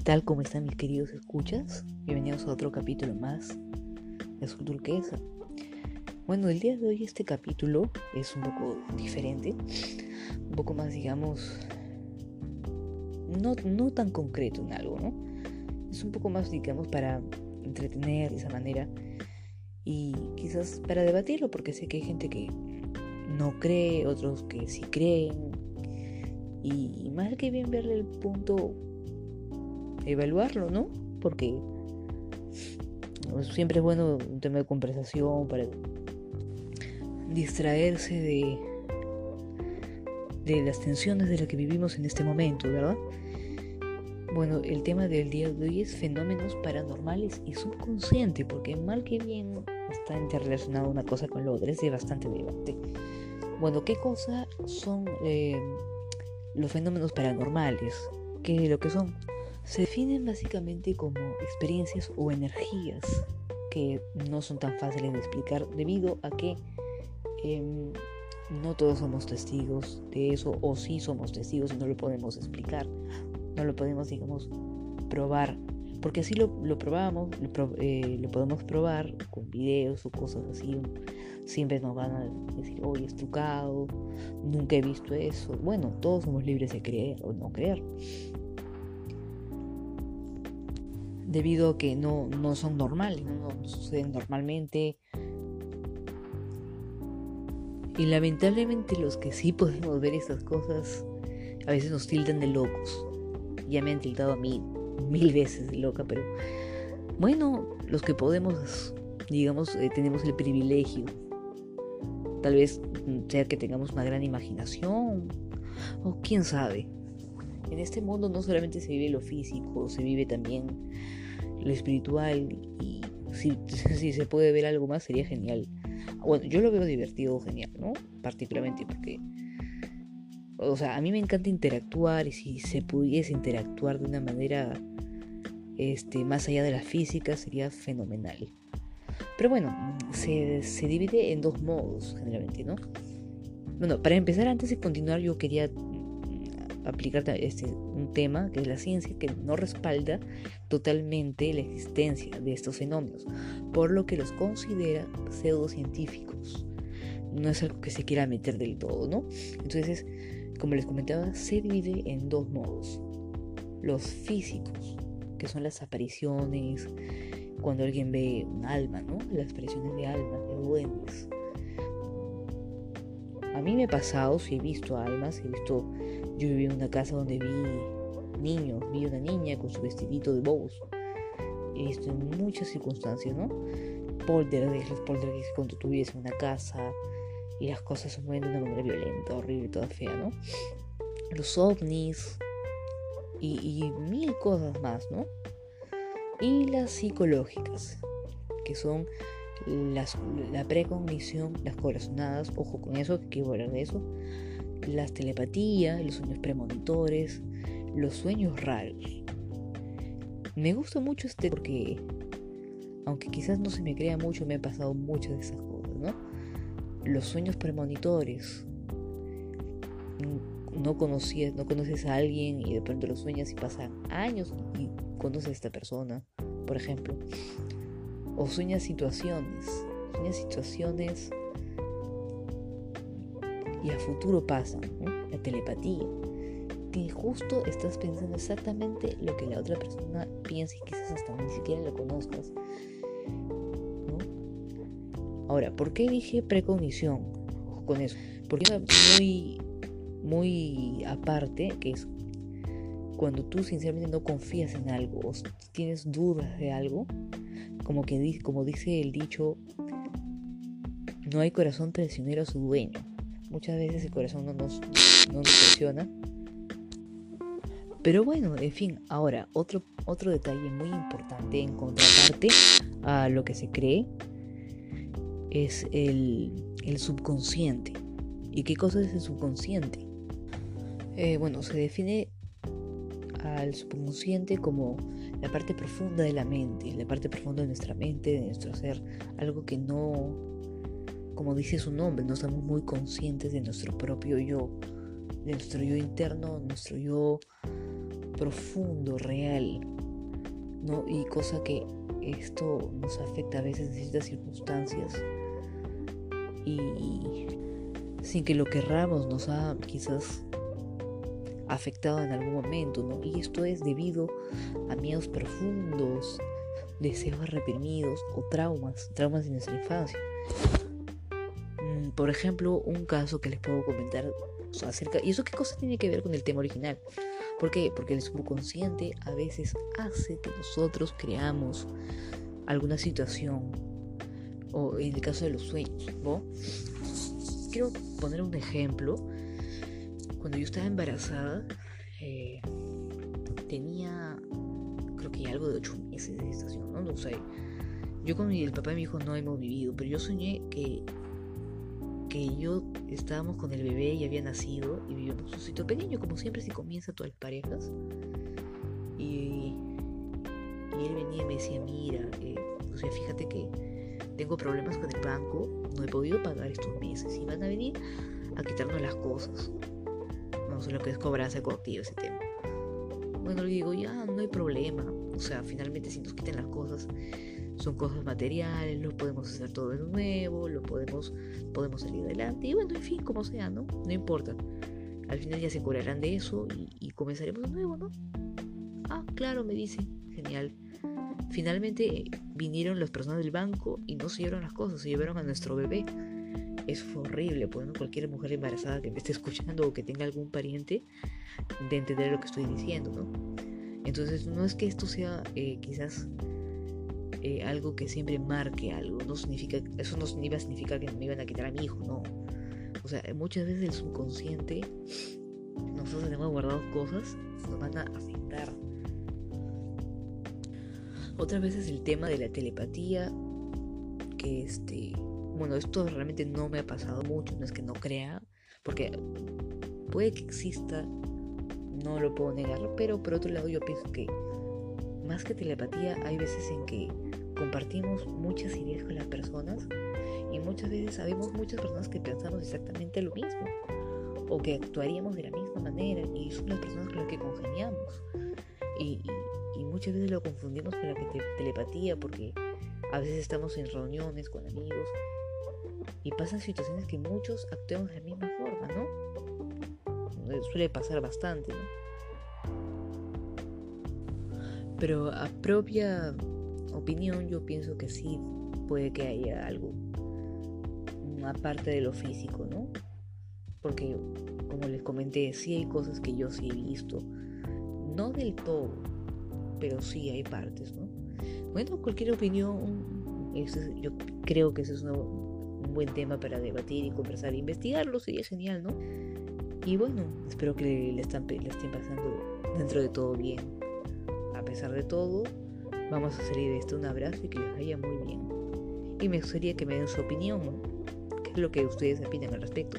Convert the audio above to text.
¿Qué tal? ¿Cómo están mis queridos escuchas? Bienvenidos a otro capítulo más de Azul Turquesa. Bueno, el día de hoy este capítulo es un poco diferente, un poco más, digamos, no, no tan concreto en algo, ¿no? Es un poco más, digamos, para entretener de esa manera y quizás para debatirlo, porque sé que hay gente que no cree, otros que sí creen, y más que bien verle el punto evaluarlo, ¿no? Porque siempre es bueno un tema de conversación para distraerse de, de las tensiones de las que vivimos en este momento, ¿verdad? Bueno, el tema del día de hoy es fenómenos paranormales y subconsciente, porque mal que bien está interrelacionado una cosa con la otra, es de bastante debate. Bueno, ¿qué cosa son eh, los fenómenos paranormales? ¿Qué lo que son? Se definen básicamente como experiencias o energías que no son tan fáciles de explicar debido a que em, no todos somos testigos de eso o sí somos testigos y no lo podemos explicar, no lo podemos digamos probar, porque así lo, lo probamos, lo, eh, podemos probar con videos o cosas así, siempre nos van a decir, oye, es trucado, nunca he visto eso, bueno, todos somos libres de creer o no creer debido a que no, son normales, no, suceden normalmente. Y lamentablemente los que sí podemos ver esas cosas a veces nos tildan de locos. Ya me han tildado a mí mil veces de loca, pero bueno, los que podemos, digamos, eh, tenemos el privilegio. Tal vez sea que tengamos una gran imaginación, o quién sabe. En este mundo no solamente se vive lo físico, se vive también lo espiritual y si, si se puede ver algo más sería genial. Bueno, yo lo veo divertido, genial, ¿no? Particularmente porque, o sea, a mí me encanta interactuar y si se pudiese interactuar de una manera este, más allá de la física sería fenomenal. Pero bueno, se, se divide en dos modos generalmente, ¿no? Bueno, para empezar, antes de continuar, yo quería aplicar este, un tema que es la ciencia que no respalda totalmente la existencia de estos fenómenos, por lo que los considera pseudocientíficos. No es algo que se quiera meter del todo, ¿no? Entonces, como les comentaba, se divide en dos modos. Los físicos, que son las apariciones, cuando alguien ve un alma, ¿no? Las apariciones de almas, de duendes. A mí me ha pasado, si he visto almas, he visto yo viví en una casa donde vi niños, vi una niña con su vestidito de bows. Esto en muchas circunstancias, ¿no? Poltergeist, los poltergeist cuando tú en una casa y las cosas se mueven de una manera violenta, horrible, toda fea, ¿no? Los ovnis y, mil cosas más, ¿no? Y las psicológicas, que son las, la precognición, las corazonadas, ojo con eso, que quiero hablar de eso, las telepatías, los sueños premonitores, los sueños raros. Me gusta mucho este porque, aunque quizás no se me crea mucho, me han pasado muchas de esas cosas, ¿no? Los sueños premonitores. No conocías, no conoces a alguien y de pronto lo sueñas y pasan años y conoces a esta persona, por ejemplo. O sueñas situaciones, sueñas situaciones y a futuro pasan, la telepatía, que justo estás pensando exactamente lo que la otra persona piensa y quizás hasta ni siquiera lo conozcas. Ahora, ¿por qué dije precognición? con eso, porque es muy, muy aparte, que es cuando tú sinceramente no confías en algo o tienes dudas de algo, como que como dice el dicho, no hay corazón traicionero a su dueño. Muchas veces el corazón no nos, no funciona. Pero bueno, en fin, ahora otro, otro detalle muy importante en contraparte a lo que se cree es el, subconsciente. ¿Y qué cosa es el subconsciente? Eh, bueno, se define al subconsciente como la parte profunda de la mente, la parte profunda de nuestra mente, de nuestro ser, algo que no como dice su nombre, no estamos muy conscientes de nuestro propio yo. de nuestro yo interno, nuestro yo profundo, real, ¿no? Y cosa que esto nos afecta a veces en ciertas circunstancias y sin que lo querramos nos ha quizás afectado en algún momento, ¿no? Y esto es debido a miedos profundos, deseos reprimidos o traumas, traumas de nuestra infancia. Por ejemplo, un caso que les puedo comentar acerca... ¿Y eso qué cosa tiene que ver con el tema original? ¿Por qué? Porque el subconsciente a veces hace que nosotros creamos alguna situación, o en el caso de los sueños, ¿no? Quiero poner un ejemplo. Cuando yo estaba embarazada, eh, tenía creo que algo de 8 meses de gestación, ¿no? No sé. Yo con el papá y mi hijo no hemos vivido, pero yo soñé que que yo estábamos con el bebé y había nacido y vivíamos un sitio pequeño, como siempre si comienza todas las parejas. Y, él venía y me decía, mira, eh, o sea, fíjate que tengo problemas con el banco, no he podido pagar estos meses y van a venir a quitarnos las cosas. No sé lo que es cobranza colectiva ese tema. Bueno, le digo, ya no hay problema. O sea, finalmente si nos quitan las cosas, son cosas materiales, lo podemos hacer todo de nuevo, lo podemos, podemos salir adelante. Y bueno, en fin, como sea, ¿no? No importa. Al final ya se curarán de eso y, comenzaremos de nuevo, ¿no? Ah, claro, me dice. Genial. Finalmente vinieron las personas del banco y no se llevaron las cosas, se llevaron a nuestro bebé. Es horrible, pues ¿no? cualquier mujer embarazada que me esté escuchando o que tenga algún pariente de entender lo que estoy diciendo, ¿no? Entonces no es que esto sea eh, quizás eh, algo que siempre marque algo. No significa, eso no iba a significar que me iban a quitar a mi hijo, no. O sea, muchas veces el subconsciente, nosotros tenemos guardados cosas, nos van a afectar. Otras veces el tema de la telepatía, que este, bueno, esto realmente no me ha pasado mucho, no es que no crea, porque puede que exista, no lo puedo negar, pero por otro lado yo pienso que más que telepatía hay veces en que compartimos muchas ideas con las personas y muchas veces sabemos muchas personas que pensamos exactamente lo mismo o que actuaríamos de la misma manera y son las personas con las que congeniamos y, muchas veces lo confundimos con la telepatía porque a veces estamos en reuniones con amigos y pasan situaciones que muchos actuamos de la misma forma, ¿no? Eh, suele pasar bastante, ¿no? Pero a propia opinión, yo pienso que sí puede que haya algo, aparte de lo físico, ¿no? Porque, como les comenté, sí hay cosas que yo sí he visto, no del todo, pero sí hay partes, ¿no? Bueno, cualquier opinión, yo creo que ese es un buen tema para debatir y conversar, investigarlo sería genial, ¿no? Y bueno, espero que le, le estén pasando dentro de todo bien. A pesar de todo, Vamos a salir de esto un abrazo y que les vaya muy bien. Y me gustaría que me den su opinión. ¿Qué es lo que ustedes opinan al respecto?